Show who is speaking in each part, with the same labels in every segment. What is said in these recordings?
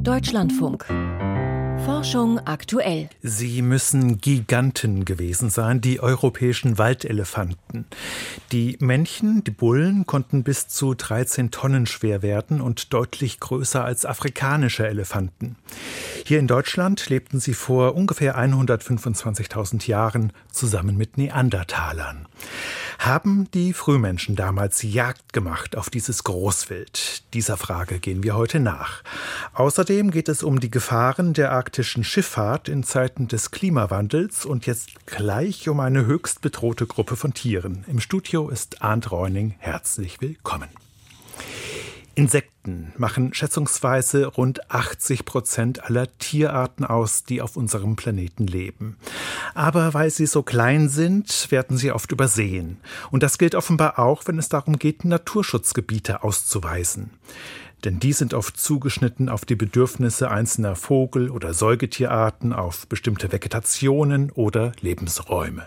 Speaker 1: Deutschlandfunk. Forschung aktuell.
Speaker 2: Sie müssen Giganten gewesen sein, die europäischen Waldelefanten. Die Männchen, die Bullen, konnten bis zu 13 Tonnen schwer werden und deutlich größer als afrikanische Elefanten. Hier in Deutschland lebten sie vor ungefähr 125.000 Jahren zusammen mit Neandertalern. Haben die Frühmenschen damals Jagd gemacht auf dieses Großwild? Dieser Frage gehen wir heute nach. Außerdem geht es um die Gefahren der arktischen Schifffahrt in Zeiten des Klimawandels und jetzt gleich um eine höchst bedrohte Gruppe von Tieren. Im Studio ist Arndt Reuning. Herzlich willkommen. Insekten machen schätzungsweise rund 80 Prozent aller Tierarten aus, die auf unserem Planeten leben. Aber weil sie so klein sind, werden sie oft übersehen. Und das gilt offenbar auch, wenn es darum geht, Naturschutzgebiete auszuweisen denn die sind oft zugeschnitten auf die Bedürfnisse einzelner Vogel- oder Säugetierarten, auf bestimmte Vegetationen oder Lebensräume.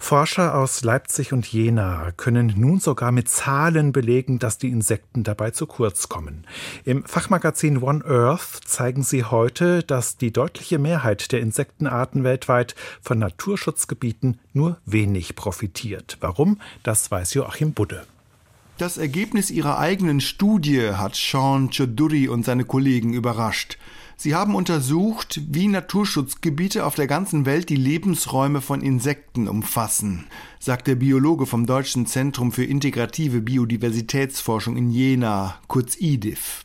Speaker 2: Forscher aus Leipzig und Jena können nun sogar mit Zahlen belegen, dass die Insekten dabei zu kurz kommen. Im Fachmagazin One Earth zeigen sie heute, dass die deutliche Mehrheit der Insektenarten weltweit von Naturschutzgebieten nur wenig profitiert. Warum? Das weiß Joachim Budde.
Speaker 3: Das Ergebnis ihrer eigenen Studie hat Sean Choduri und seine Kollegen überrascht. Sie haben untersucht, wie Naturschutzgebiete auf der ganzen Welt die Lebensräume von Insekten umfassen sagt der Biologe vom Deutschen Zentrum für integrative Biodiversitätsforschung in Jena, kurz IDIF.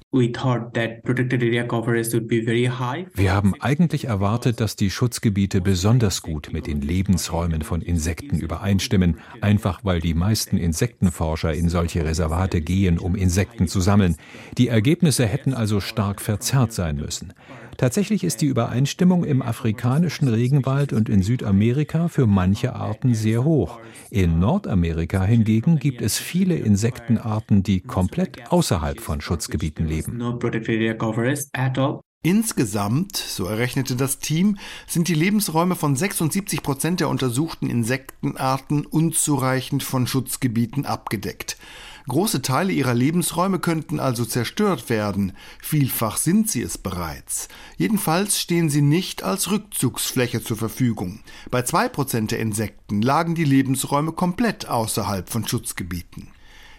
Speaker 4: Wir haben eigentlich erwartet, dass die Schutzgebiete besonders gut mit den Lebensräumen von Insekten übereinstimmen, einfach weil die meisten Insektenforscher in solche Reservate gehen, um Insekten zu sammeln. Die Ergebnisse hätten also stark verzerrt sein müssen. Tatsächlich ist die Übereinstimmung im afrikanischen Regenwald und in Südamerika für manche Arten sehr hoch. In Nordamerika hingegen gibt es viele Insektenarten, die komplett außerhalb von Schutzgebieten leben.
Speaker 3: Insgesamt, so errechnete das Team, sind die Lebensräume von 76 Prozent der untersuchten Insektenarten unzureichend von Schutzgebieten abgedeckt. Große Teile ihrer Lebensräume könnten also zerstört werden. Vielfach sind sie es bereits. Jedenfalls stehen sie nicht als Rückzugsfläche zur Verfügung. Bei zwei Prozent der Insekten lagen die Lebensräume komplett außerhalb von Schutzgebieten.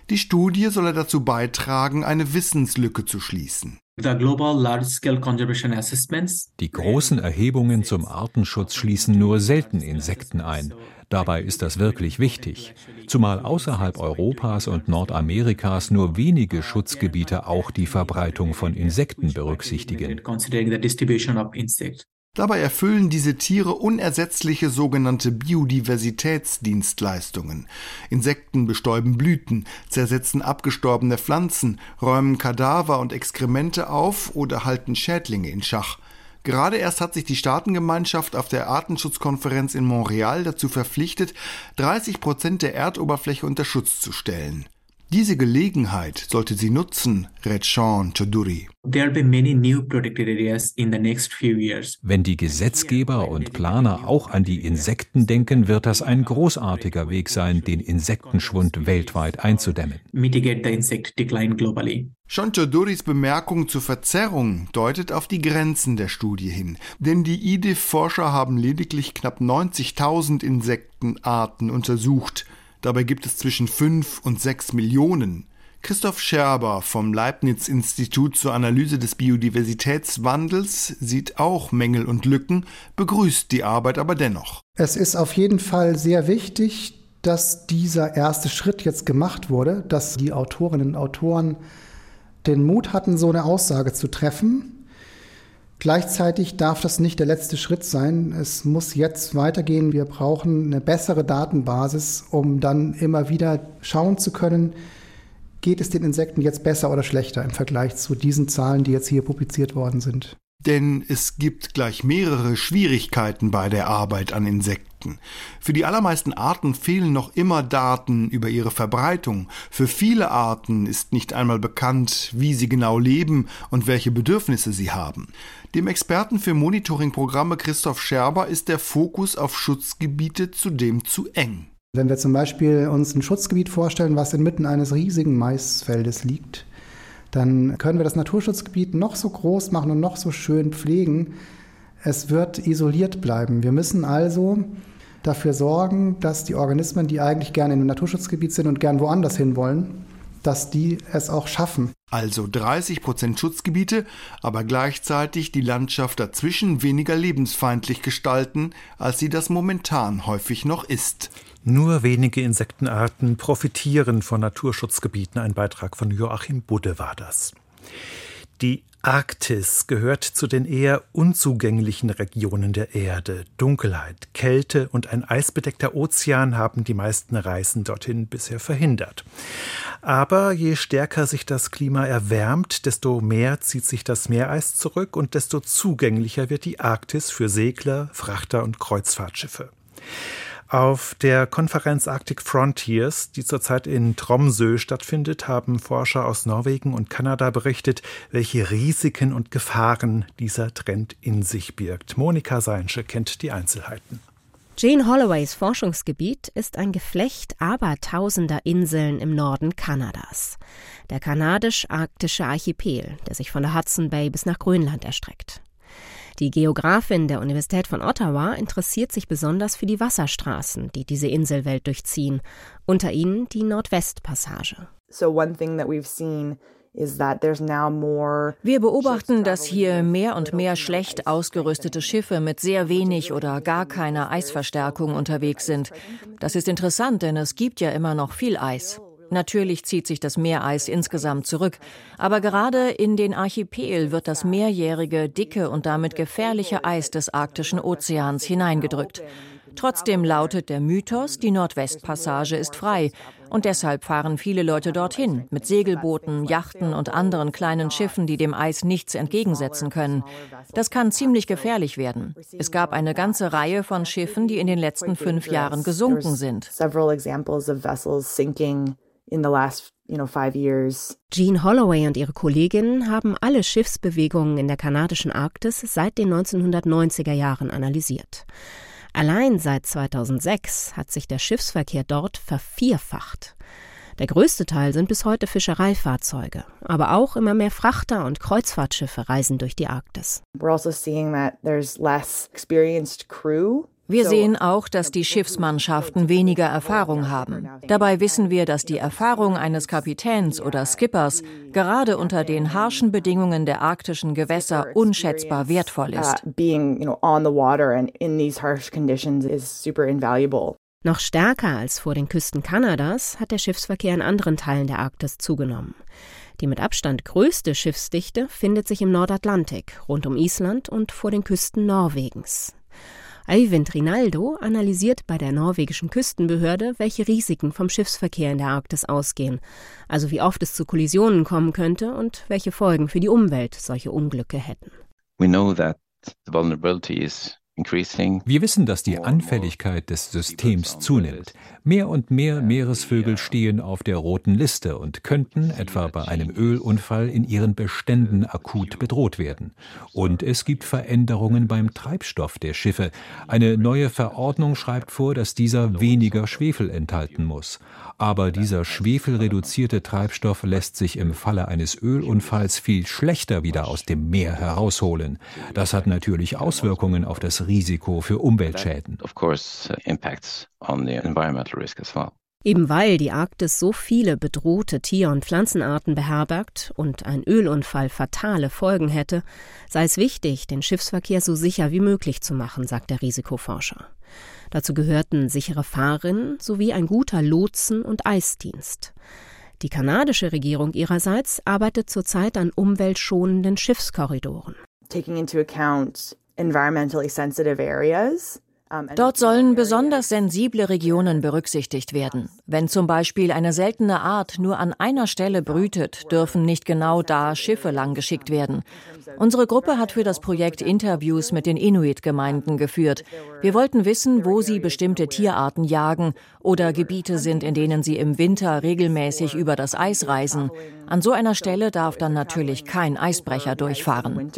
Speaker 3: Die Studie solle dazu beitragen, eine Wissenslücke zu schließen.
Speaker 4: Die großen Erhebungen zum Artenschutz schließen nur selten Insekten ein. Dabei ist das wirklich wichtig, zumal außerhalb Europas und Nordamerikas nur wenige Schutzgebiete auch die Verbreitung von Insekten berücksichtigen.
Speaker 3: Dabei erfüllen diese Tiere unersetzliche sogenannte Biodiversitätsdienstleistungen. Insekten bestäuben Blüten, zersetzen abgestorbene Pflanzen, räumen Kadaver und Exkremente auf oder halten Schädlinge in Schach. Gerade erst hat sich die Staatengemeinschaft auf der Artenschutzkonferenz in Montreal dazu verpflichtet, 30 Prozent der Erdoberfläche unter Schutz zu stellen. Diese Gelegenheit sollte sie nutzen, rät Sean Choduri.
Speaker 4: Wenn die Gesetzgeber und Planer auch an die Insekten denken, wird das ein großartiger Weg sein, den Insektenschwund weltweit einzudämmen.
Speaker 3: Sean Choduris Bemerkung zur Verzerrung deutet auf die Grenzen der Studie hin, denn die IDIF-Forscher haben lediglich knapp 90.000 Insektenarten untersucht – Dabei gibt es zwischen 5 und 6 Millionen. Christoph Scherber vom Leibniz-Institut zur Analyse des Biodiversitätswandels sieht auch Mängel und Lücken, begrüßt die Arbeit aber dennoch.
Speaker 5: Es ist auf jeden Fall sehr wichtig, dass dieser erste Schritt jetzt gemacht wurde, dass die Autorinnen und Autoren den Mut hatten, so eine Aussage zu treffen Gleichzeitig darf das nicht der letzte Schritt sein. Es muss jetzt weitergehen. Wir brauchen eine bessere Datenbasis, um dann immer wieder schauen zu können, geht es den Insekten jetzt besser oder schlechter im Vergleich zu diesen Zahlen, die jetzt hier publiziert worden sind.
Speaker 3: Denn es gibt gleich mehrere Schwierigkeiten bei der Arbeit an Insekten. Für die allermeisten Arten fehlen noch immer Daten über ihre Verbreitung. Für viele Arten ist nicht einmal bekannt, wie sie genau leben und welche Bedürfnisse sie haben. Dem Experten für Monitoringprogramme Christoph Scherber ist der Fokus auf Schutzgebiete zudem zu eng.
Speaker 5: Wenn wir zum Beispiel uns ein Schutzgebiet vorstellen, was inmitten eines riesigen Maisfeldes liegt, dann können wir das Naturschutzgebiet noch so groß machen und noch so schön pflegen. Es wird isoliert bleiben. Wir müssen also dafür sorgen, dass die Organismen, die eigentlich gerne im Naturschutzgebiet sind und gern woanders hinwollen, dass die es auch schaffen.
Speaker 3: Also 30 Prozent Schutzgebiete, aber gleichzeitig die Landschaft dazwischen weniger lebensfeindlich gestalten, als sie das momentan häufig noch ist.
Speaker 2: Nur wenige Insektenarten profitieren von Naturschutzgebieten. Ein Beitrag von Joachim Budde war das. Die Arktis gehört zu den eher unzugänglichen Regionen der Erde. Dunkelheit, Kälte und ein eisbedeckter Ozean haben die meisten Reisen dorthin bisher verhindert. Aber je stärker sich das Klima erwärmt, desto mehr zieht sich das Meereis zurück und desto zugänglicher wird die Arktis für Segler, Frachter und Kreuzfahrtschiffe. Auf der Konferenz Arctic Frontiers, die zurzeit in Tromsø stattfindet, haben Forscher aus Norwegen und Kanada berichtet, welche Risiken und Gefahren dieser Trend in sich birgt. Monika Seinsche kennt die Einzelheiten.
Speaker 6: Jane Holloways Forschungsgebiet ist ein Geflecht abertausender Inseln im Norden Kanadas. Der kanadisch-arktische Archipel, der sich von der Hudson Bay bis nach Grönland erstreckt. Die Geografin der Universität von Ottawa interessiert sich besonders für die Wasserstraßen, die diese Inselwelt durchziehen, unter ihnen die Nordwestpassage.
Speaker 7: So one thing that we've seen
Speaker 8: wir beobachten, dass hier mehr und mehr schlecht ausgerüstete Schiffe mit sehr wenig oder gar keiner Eisverstärkung unterwegs sind. Das ist interessant, denn es gibt ja immer noch viel Eis. Natürlich zieht sich das Meereis insgesamt zurück, aber gerade in den Archipel wird das mehrjährige, dicke und damit gefährliche Eis des arktischen Ozeans hineingedrückt. Trotzdem lautet der Mythos, die Nordwestpassage ist frei und deshalb fahren viele Leute dorthin mit Segelbooten, Yachten und anderen kleinen Schiffen, die dem Eis nichts entgegensetzen können. Das kann ziemlich gefährlich werden. Es gab eine ganze Reihe von Schiffen, die in den letzten fünf Jahren gesunken sind
Speaker 6: in the last you know, five years. Jean Holloway und ihre Kolleginnen haben alle Schiffsbewegungen in der kanadischen Arktis seit den 1990er Jahren analysiert. Allein seit 2006 hat sich der Schiffsverkehr dort vervierfacht. Der größte Teil sind bis heute Fischereifahrzeuge, aber auch immer mehr Frachter und Kreuzfahrtschiffe reisen durch die Arktis. We're also seeing that there's less experienced
Speaker 8: crew wir sehen auch, dass die Schiffsmannschaften weniger Erfahrung haben. Dabei wissen wir, dass die Erfahrung eines Kapitäns oder Skippers gerade unter den harschen Bedingungen der arktischen Gewässer unschätzbar wertvoll ist.
Speaker 6: Noch stärker als vor den Küsten Kanadas hat der Schiffsverkehr in anderen Teilen der Arktis zugenommen. Die mit Abstand größte Schiffsdichte findet sich im Nordatlantik, rund um Island und vor den Küsten Norwegens. Eivind Rinaldo analysiert bei der norwegischen Küstenbehörde, welche Risiken vom Schiffsverkehr in der Arktis ausgehen, also wie oft es zu Kollisionen kommen könnte und welche Folgen für die Umwelt solche Unglücke hätten. We know that the vulnerability
Speaker 4: is wir wissen, dass die Anfälligkeit des Systems zunimmt. Mehr und mehr Meeresvögel stehen auf der roten Liste und könnten, etwa bei einem Ölunfall, in ihren Beständen akut bedroht werden. Und es gibt Veränderungen beim Treibstoff der Schiffe. Eine neue Verordnung schreibt vor, dass dieser weniger Schwefel enthalten muss. Aber dieser schwefelreduzierte Treibstoff lässt sich im Falle eines Ölunfalls viel schlechter wieder aus dem Meer herausholen. Das hat natürlich Auswirkungen auf das Risiko für Umweltschäden.
Speaker 6: Uh, Eben weil die Arktis so viele bedrohte Tier- und Pflanzenarten beherbergt und ein Ölunfall fatale Folgen hätte, sei es wichtig, den Schiffsverkehr so sicher wie möglich zu machen, sagt der Risikoforscher. Dazu gehörten sichere Fahrerinnen sowie ein guter Lotsen- und Eisdienst. Die kanadische Regierung ihrerseits arbeitet zurzeit an umweltschonenden Schiffskorridoren. Taking into account
Speaker 8: environmentally sensitive areas Dort sollen besonders sensible Regionen berücksichtigt werden. Wenn zum Beispiel eine seltene Art nur an einer Stelle brütet, dürfen nicht genau da Schiffe langgeschickt werden. Unsere Gruppe hat für das Projekt Interviews mit den Inuit-Gemeinden geführt. Wir wollten wissen, wo sie bestimmte Tierarten jagen oder Gebiete sind, in denen sie im Winter regelmäßig über das Eis reisen. An so einer Stelle darf dann natürlich kein Eisbrecher durchfahren.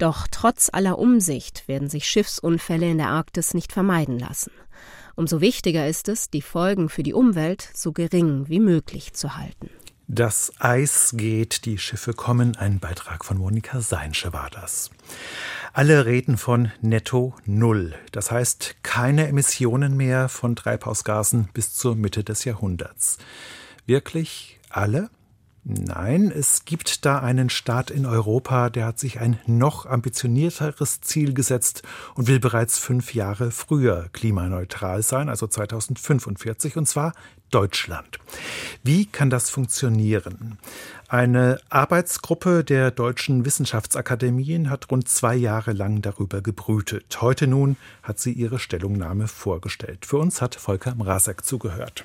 Speaker 6: Doch trotz aller Umsicht werden sich Schiffsunfälle in der Arktis nicht vermeiden lassen. Umso wichtiger ist es, die Folgen für die Umwelt so gering wie möglich zu halten.
Speaker 2: Das Eis geht, die Schiffe kommen. Ein Beitrag von Monika Seinsche war das. Alle reden von Netto Null. Das heißt keine Emissionen mehr von Treibhausgasen bis zur Mitte des Jahrhunderts. Wirklich alle? Nein, es gibt da einen Staat in Europa, der hat sich ein noch ambitionierteres Ziel gesetzt und will bereits fünf Jahre früher klimaneutral sein, also 2045, und zwar Deutschland. Wie kann das funktionieren? Eine Arbeitsgruppe der deutschen Wissenschaftsakademien hat rund zwei Jahre lang darüber gebrütet. Heute nun hat sie ihre Stellungnahme vorgestellt. Für uns hat Volker Mrazek zugehört.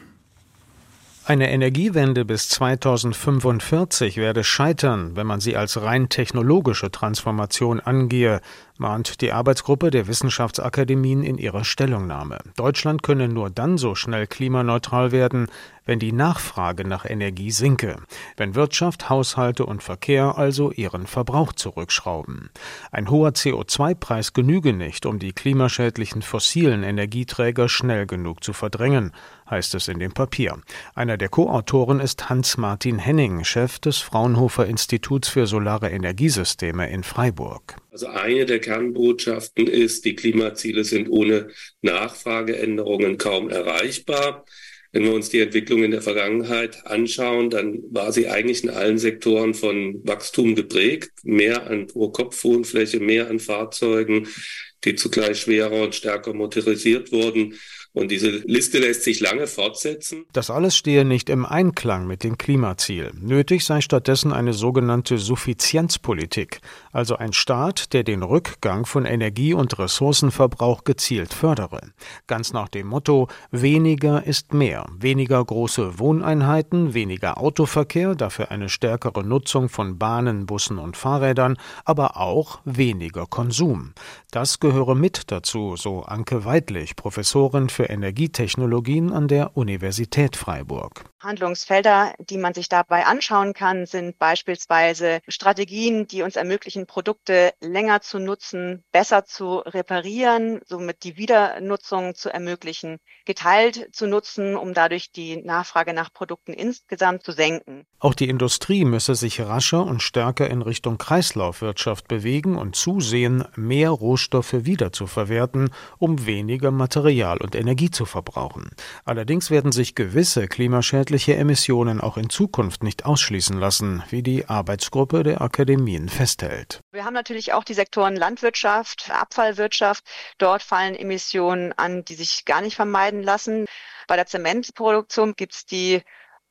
Speaker 9: Eine Energiewende bis 2045 werde scheitern, wenn man sie als rein technologische Transformation angehe, mahnt die Arbeitsgruppe der Wissenschaftsakademien in ihrer Stellungnahme. Deutschland könne nur dann so schnell klimaneutral werden, wenn die Nachfrage nach Energie sinke, wenn Wirtschaft, Haushalte und Verkehr also ihren Verbrauch zurückschrauben. Ein hoher CO2-Preis genüge nicht, um die klimaschädlichen fossilen Energieträger schnell genug zu verdrängen, heißt es in dem Papier. Einer der Co-Autoren ist Hans-Martin Henning, Chef des Fraunhofer Instituts für Solare Energiesysteme in Freiburg.
Speaker 10: Also eine der Kernbotschaften ist, die Klimaziele sind ohne Nachfrageänderungen kaum erreichbar. Wenn wir uns die Entwicklung in der Vergangenheit anschauen, dann war sie eigentlich in allen Sektoren von Wachstum geprägt. Mehr an Pro-Kopf-Wohnfläche, mehr an Fahrzeugen, die zugleich schwerer und stärker motorisiert wurden. Und diese Liste lässt sich lange fortsetzen.
Speaker 9: Das alles stehe nicht im Einklang mit dem Klimaziel. Nötig sei stattdessen eine sogenannte Suffizienzpolitik, also ein Staat, der den Rückgang von Energie- und Ressourcenverbrauch gezielt fördere. Ganz nach dem Motto weniger ist mehr, weniger große Wohneinheiten, weniger Autoverkehr, dafür eine stärkere Nutzung von Bahnen, Bussen und Fahrrädern, aber auch weniger Konsum. Das gehöre mit dazu, so Anke Weidlich, Professorin für Energietechnologien an der Universität Freiburg.
Speaker 11: Handlungsfelder, die man sich dabei anschauen kann, sind beispielsweise Strategien, die uns ermöglichen, Produkte länger zu nutzen, besser zu reparieren, somit die Wiedernutzung zu ermöglichen, geteilt zu nutzen, um dadurch die Nachfrage nach Produkten insgesamt zu senken.
Speaker 9: Auch die Industrie müsse sich rascher und stärker in Richtung Kreislaufwirtschaft bewegen und zusehen, mehr Rohstoffe wiederzuverwerten, um weniger Material und Energie zu verbrauchen. Allerdings werden sich gewisse klimaschädliche schädliche Emissionen auch in Zukunft nicht ausschließen lassen, wie die Arbeitsgruppe der Akademien festhält.
Speaker 11: Wir haben natürlich auch die Sektoren Landwirtschaft, Abfallwirtschaft. Dort fallen Emissionen an, die sich gar nicht vermeiden lassen. Bei der Zementproduktion gibt es die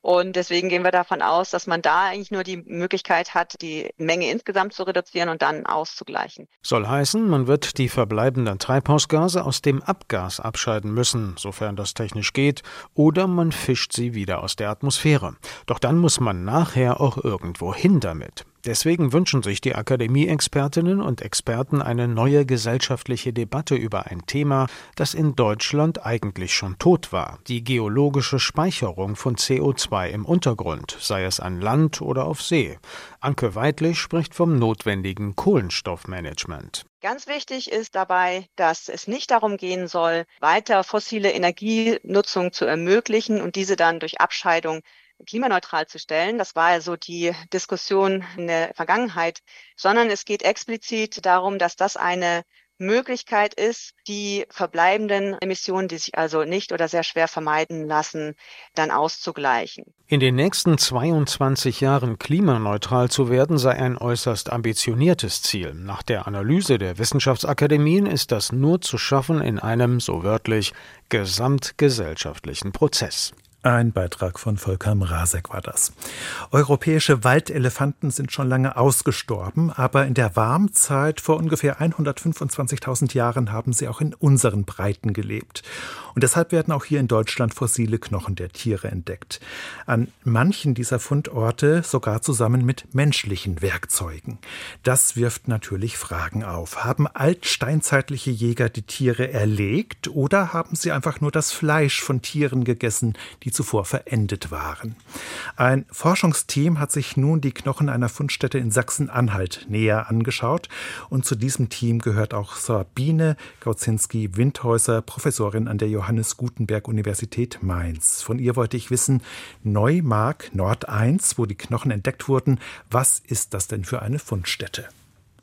Speaker 11: und deswegen gehen wir davon aus, dass man da eigentlich nur die Möglichkeit hat, die Menge insgesamt zu reduzieren und dann auszugleichen.
Speaker 9: Soll heißen, man wird die verbleibenden Treibhausgase aus dem Abgas abscheiden müssen, sofern das technisch geht, oder man fischt sie wieder aus der Atmosphäre. Doch dann muss man nachher auch irgendwo hin damit. Deswegen wünschen sich die Akademie-Expertinnen und Experten eine neue gesellschaftliche Debatte über ein Thema, das in Deutschland eigentlich schon tot war, die geologische Speicherung von CO2 im Untergrund, sei es an Land oder auf See. Anke Weidlich spricht vom notwendigen Kohlenstoffmanagement.
Speaker 11: Ganz wichtig ist dabei, dass es nicht darum gehen soll, weiter fossile Energienutzung zu ermöglichen und diese dann durch Abscheidung klimaneutral zu stellen. Das war also die Diskussion in der Vergangenheit, sondern es geht explizit darum, dass das eine Möglichkeit ist, die verbleibenden Emissionen, die sich also nicht oder sehr schwer vermeiden lassen, dann auszugleichen.
Speaker 9: In den nächsten 22 Jahren klimaneutral zu werden, sei ein äußerst ambitioniertes Ziel. Nach der Analyse der Wissenschaftsakademien ist das nur zu schaffen in einem, so wörtlich, gesamtgesellschaftlichen Prozess.
Speaker 2: Ein Beitrag von Volker Mrazek war das. Europäische Waldelefanten sind schon lange ausgestorben, aber in der Warmzeit vor ungefähr 125.000 Jahren haben sie auch in unseren Breiten gelebt. Und deshalb werden auch hier in Deutschland fossile Knochen der Tiere entdeckt. An manchen dieser Fundorte sogar zusammen mit menschlichen Werkzeugen. Das wirft natürlich Fragen auf. Haben altsteinzeitliche Jäger die Tiere erlegt oder haben sie einfach nur das Fleisch von Tieren gegessen, die zuvor verendet waren. Ein Forschungsteam hat sich nun die Knochen einer Fundstätte in Sachsen-Anhalt näher angeschaut und zu diesem Team gehört auch Sabine Gauzinski-Windhäuser, Professorin an der Johannes Gutenberg Universität Mainz. Von ihr wollte ich wissen, Neumark Nord 1, wo die Knochen entdeckt wurden, was ist das denn für eine Fundstätte?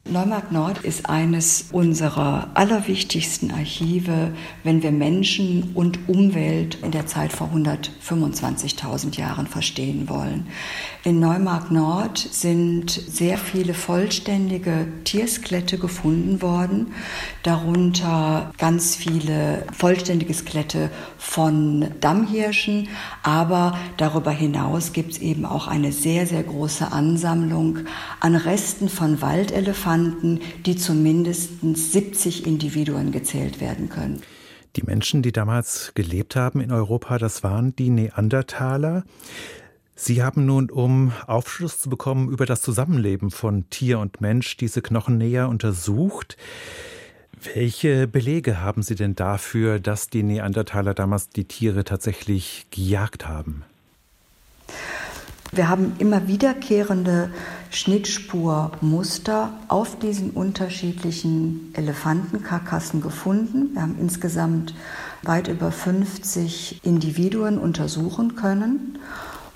Speaker 12: Neumarkt Nord ist eines unserer allerwichtigsten Archive, wenn wir Menschen und Umwelt in der Zeit vor 125.000 Jahren verstehen wollen. In Neumarkt Nord sind sehr viele vollständige Tierskelette gefunden worden, darunter ganz viele vollständige Skelette von Dammhirschen, aber darüber hinaus gibt es eben auch eine sehr, sehr große Ansammlung an Resten von Waldelefanten fanden, die zu mindestens 70 Individuen gezählt werden können.
Speaker 2: Die Menschen, die damals gelebt haben in Europa, das waren die Neandertaler. Sie haben nun, um Aufschluss zu bekommen über das Zusammenleben von Tier und Mensch, diese Knochen näher untersucht. Welche Belege haben Sie denn dafür, dass die Neandertaler damals die Tiere tatsächlich gejagt haben?
Speaker 12: Wir haben immer wiederkehrende Schnittspurmuster auf diesen unterschiedlichen Elefantenkarkassen gefunden. Wir haben insgesamt weit über 50 Individuen untersuchen können.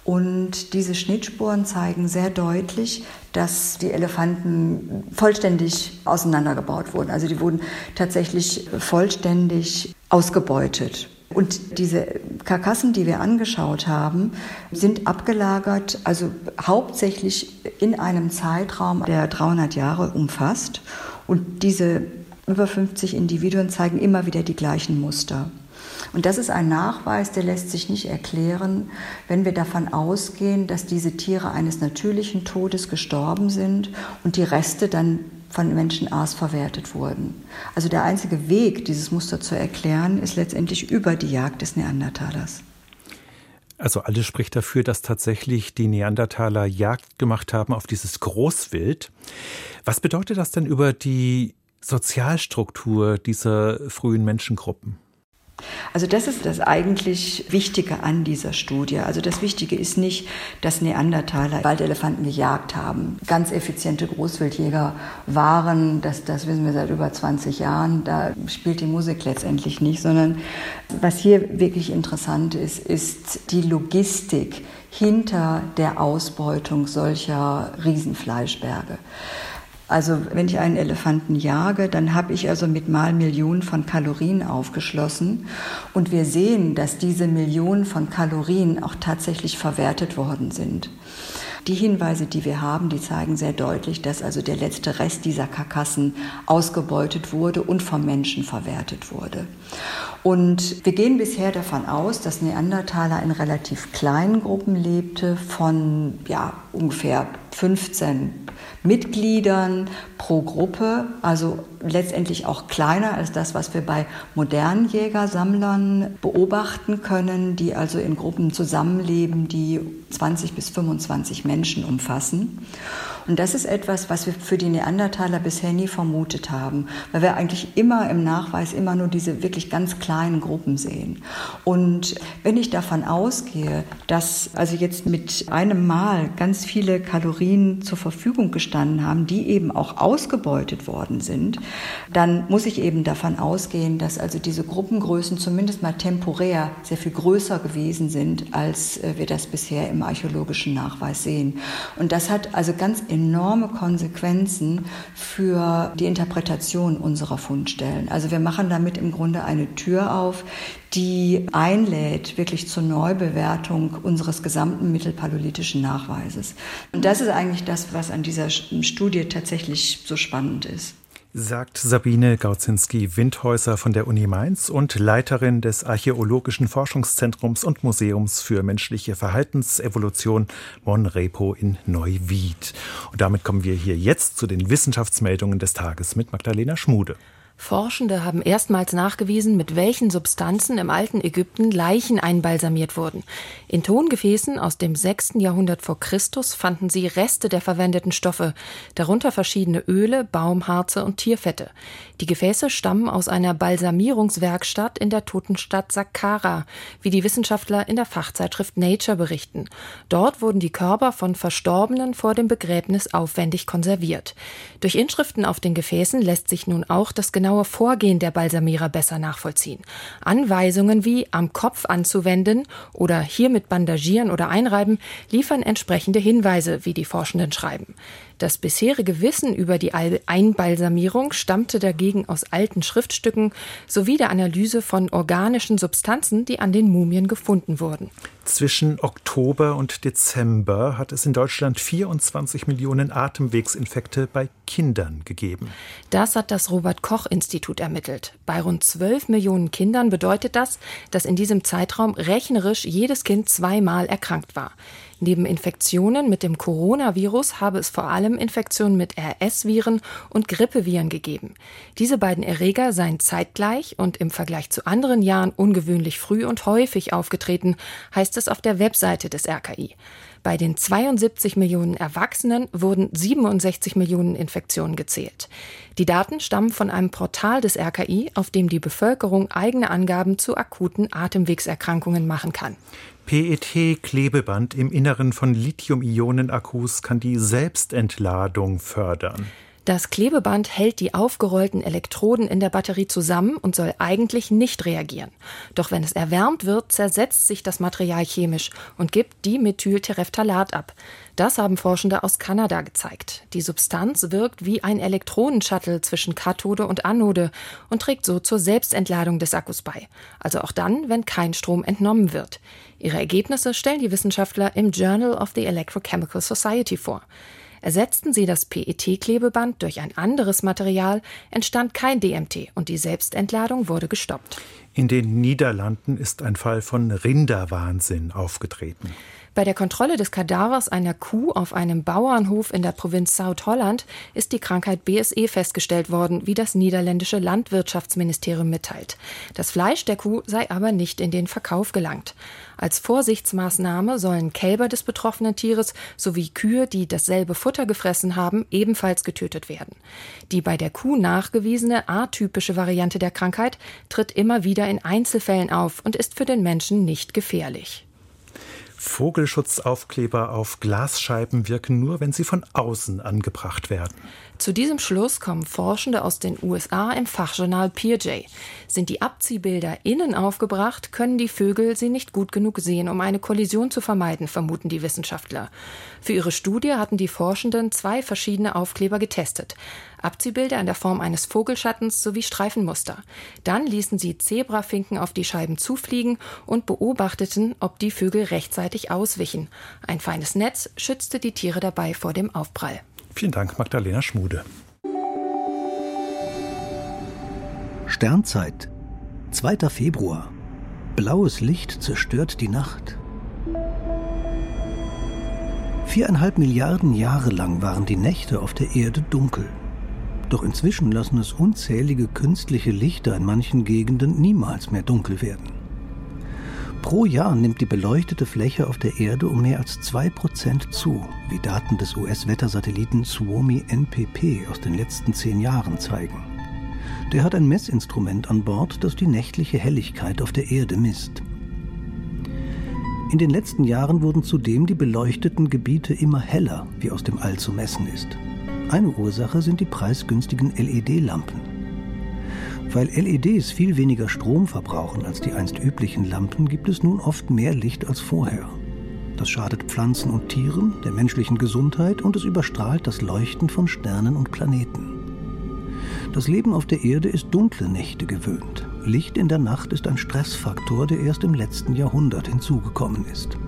Speaker 12: Und diese Schnittspuren zeigen sehr deutlich, dass die Elefanten vollständig auseinandergebaut wurden. Also die wurden tatsächlich vollständig ausgebeutet. Und diese Karkassen, die wir angeschaut haben, sind abgelagert, also hauptsächlich in einem Zeitraum, der 300 Jahre umfasst. Und diese über 50 Individuen zeigen immer wieder die gleichen Muster. Und das ist ein Nachweis, der lässt sich nicht erklären, wenn wir davon ausgehen, dass diese Tiere eines natürlichen Todes gestorben sind und die Reste dann von Menschen Aas verwertet wurden. Also der einzige Weg, dieses Muster zu erklären, ist letztendlich über die Jagd des Neandertalers.
Speaker 2: Also alles spricht dafür, dass tatsächlich die Neandertaler Jagd gemacht haben auf dieses Großwild. Was bedeutet das denn über die Sozialstruktur dieser frühen Menschengruppen?
Speaker 12: Also das ist das eigentlich Wichtige an dieser Studie. Also das Wichtige ist nicht, dass Neandertaler Waldelefanten gejagt haben, ganz effiziente Großwildjäger waren, das, das wissen wir seit über 20 Jahren, da spielt die Musik letztendlich nicht, sondern was hier wirklich interessant ist, ist die Logistik hinter der Ausbeutung solcher Riesenfleischberge. Also wenn ich einen Elefanten jage, dann habe ich also mit mal Millionen von Kalorien aufgeschlossen. Und wir sehen, dass diese Millionen von Kalorien auch tatsächlich verwertet worden sind. Die Hinweise, die wir haben, die zeigen sehr deutlich, dass also der letzte Rest dieser Karkassen ausgebeutet wurde und vom Menschen verwertet wurde. Und wir gehen bisher davon aus, dass Neandertaler in relativ kleinen Gruppen lebte, von ja, ungefähr 15 Mitgliedern pro Gruppe, also letztendlich auch kleiner als das, was wir bei modernen Jägersammlern beobachten können, die also in Gruppen zusammenleben, die 20 bis 25 Menschen umfassen. Und das ist etwas, was wir für die Neandertaler bisher nie vermutet haben, weil wir eigentlich immer im Nachweis immer nur diese wirklich ganz kleinen Gruppen sehen. Und wenn ich davon ausgehe, dass also jetzt mit einem Mal ganz viele Kalorien zur Verfügung gestanden haben, die eben auch ausgebeutet worden sind, dann muss ich eben davon ausgehen, dass also diese Gruppengrößen zumindest mal temporär sehr viel größer gewesen sind, als äh, wir das bisher im archäologischen Nachweis sehen. Und das hat also ganz enorme Konsequenzen für die Interpretation unserer Fundstellen. Also wir machen damit im Grunde eine Tür auf, die einlädt wirklich zur Neubewertung unseres gesamten mittelpaläolithischen Nachweises. Und das ist eigentlich das, was an dieser Studie tatsächlich so spannend ist
Speaker 2: sagt Sabine Gauzinski-Windhäuser von der Uni Mainz und Leiterin des Archäologischen Forschungszentrums und Museums für menschliche Verhaltensevolution Monrepo in Neuwied. Und damit kommen wir hier jetzt zu den Wissenschaftsmeldungen des Tages mit Magdalena Schmude.
Speaker 13: Forschende haben erstmals nachgewiesen, mit welchen Substanzen im alten Ägypten Leichen einbalsamiert wurden. In Tongefäßen aus dem 6. Jahrhundert vor Christus fanden sie Reste der verwendeten Stoffe, darunter verschiedene Öle, Baumharze und Tierfette. Die Gefäße stammen aus einer Balsamierungswerkstatt in der Totenstadt Saqqara, wie die Wissenschaftler in der Fachzeitschrift Nature berichten. Dort wurden die Körper von Verstorbenen vor dem Begräbnis aufwendig konserviert. Durch Inschriften auf den Gefäßen lässt sich nun auch das genaue Vorgehen der Balsamierer besser nachvollziehen. Anweisungen wie am Kopf anzuwenden oder hiermit bandagieren oder einreiben liefern entsprechende Hinweise, wie die Forschenden schreiben. Das bisherige Wissen über die Einbalsamierung stammte dagegen aus alten Schriftstücken sowie der Analyse von organischen Substanzen, die an den Mumien gefunden wurden.
Speaker 2: Zwischen Oktober und Dezember hat es in Deutschland 24 Millionen Atemwegsinfekte bei Kindern gegeben.
Speaker 13: Das hat das Robert Koch Institut ermittelt. Bei rund 12 Millionen Kindern bedeutet das, dass in diesem Zeitraum rechnerisch jedes Kind zweimal erkrankt war. Neben Infektionen mit dem Coronavirus habe es vor allem Infektionen mit RS-Viren und Grippeviren gegeben. Diese beiden Erreger seien zeitgleich und im Vergleich zu anderen Jahren ungewöhnlich früh und häufig aufgetreten, heißt es auf der Webseite des RKI. Bei den 72 Millionen Erwachsenen wurden 67 Millionen Infektionen gezählt. Die Daten stammen von einem Portal des RKI, auf dem die Bevölkerung eigene Angaben zu akuten Atemwegserkrankungen machen kann.
Speaker 2: PET-Klebeband im Inneren von Lithium-Ionen-Akkus kann die Selbstentladung fördern.
Speaker 13: Das Klebeband hält die aufgerollten Elektroden in der Batterie zusammen und soll eigentlich nicht reagieren. Doch wenn es erwärmt wird, zersetzt sich das Material chemisch und gibt Dimethyltereftalat ab. Das haben Forschende aus Kanada gezeigt. Die Substanz wirkt wie ein Elektronenshuttle zwischen Kathode und Anode und trägt so zur Selbstentladung des Akkus bei. Also auch dann, wenn kein Strom entnommen wird. Ihre Ergebnisse stellen die Wissenschaftler im Journal of the Electrochemical Society vor. Ersetzten sie das PET-Klebeband durch ein anderes Material, entstand kein DMT und die Selbstentladung wurde gestoppt.
Speaker 2: In den Niederlanden ist ein Fall von Rinderwahnsinn aufgetreten.
Speaker 13: Bei der Kontrolle des Kadavers einer Kuh auf einem Bauernhof in der Provinz South-Holland ist die Krankheit BSE festgestellt worden, wie das niederländische Landwirtschaftsministerium mitteilt. Das Fleisch der Kuh sei aber nicht in den Verkauf gelangt. Als Vorsichtsmaßnahme sollen Kälber des betroffenen Tieres sowie Kühe, die dasselbe Futter gefressen haben, ebenfalls getötet werden. Die bei der Kuh nachgewiesene atypische Variante der Krankheit tritt immer wieder in Einzelfällen auf und ist für den Menschen nicht gefährlich.
Speaker 2: Vogelschutzaufkleber auf Glasscheiben wirken nur, wenn sie von außen angebracht werden.
Speaker 13: Zu diesem Schluss kommen Forschende aus den USA im Fachjournal PeerJ. Sind die Abziehbilder innen aufgebracht, können die Vögel sie nicht gut genug sehen, um eine Kollision zu vermeiden, vermuten die Wissenschaftler. Für ihre Studie hatten die Forschenden zwei verschiedene Aufkleber getestet. Abziehbilder in der Form eines Vogelschattens sowie Streifenmuster. Dann ließen sie Zebrafinken auf die Scheiben zufliegen und beobachteten, ob die Vögel rechtzeitig auswichen. Ein feines Netz schützte die Tiere dabei vor dem Aufprall.
Speaker 2: Vielen Dank, Magdalena Schmude.
Speaker 14: Sternzeit, 2. Februar. Blaues Licht zerstört die Nacht. Viereinhalb Milliarden Jahre lang waren die Nächte auf der Erde dunkel. Doch inzwischen lassen es unzählige künstliche Lichter in manchen Gegenden niemals mehr dunkel werden. Pro Jahr nimmt die beleuchtete Fläche auf der Erde um mehr als 2% zu, wie Daten des US-Wettersatelliten Suomi NPP aus den letzten zehn Jahren zeigen. Der hat ein Messinstrument an Bord, das die nächtliche Helligkeit auf der Erde misst. In den letzten Jahren wurden zudem die beleuchteten Gebiete immer heller, wie aus dem All zu messen ist. Eine Ursache sind die preisgünstigen LED-Lampen. Weil LEDs viel weniger Strom verbrauchen als die einst üblichen Lampen, gibt es nun oft mehr Licht als vorher. Das schadet Pflanzen und Tieren, der menschlichen Gesundheit und es überstrahlt das Leuchten von Sternen und Planeten. Das Leben auf der Erde ist dunkle Nächte gewöhnt. Licht in der Nacht ist ein Stressfaktor, der erst im letzten Jahrhundert hinzugekommen ist.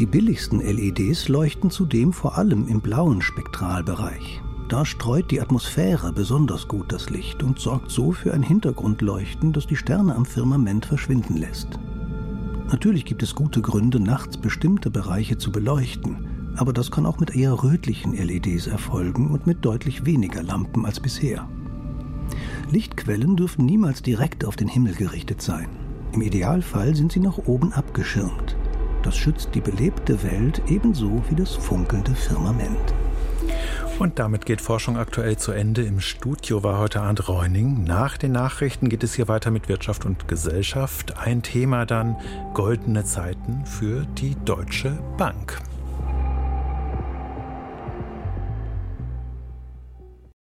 Speaker 14: Die billigsten LEDs leuchten zudem vor allem im blauen Spektralbereich. Da streut die Atmosphäre besonders gut das Licht und sorgt so für ein Hintergrundleuchten, das die Sterne am Firmament verschwinden lässt. Natürlich gibt es gute Gründe, nachts bestimmte Bereiche zu beleuchten, aber das kann auch mit eher rötlichen LEDs erfolgen und mit deutlich weniger Lampen als bisher. Lichtquellen dürfen niemals direkt auf den Himmel gerichtet sein. Im Idealfall sind sie nach oben abgeschirmt. Das schützt die belebte Welt ebenso wie das funkelnde Firmament.
Speaker 2: Und damit geht Forschung aktuell zu Ende. Im Studio war heute Arndt Reuning. Nach den Nachrichten geht es hier weiter mit Wirtschaft und Gesellschaft. Ein Thema dann goldene Zeiten für die Deutsche Bank.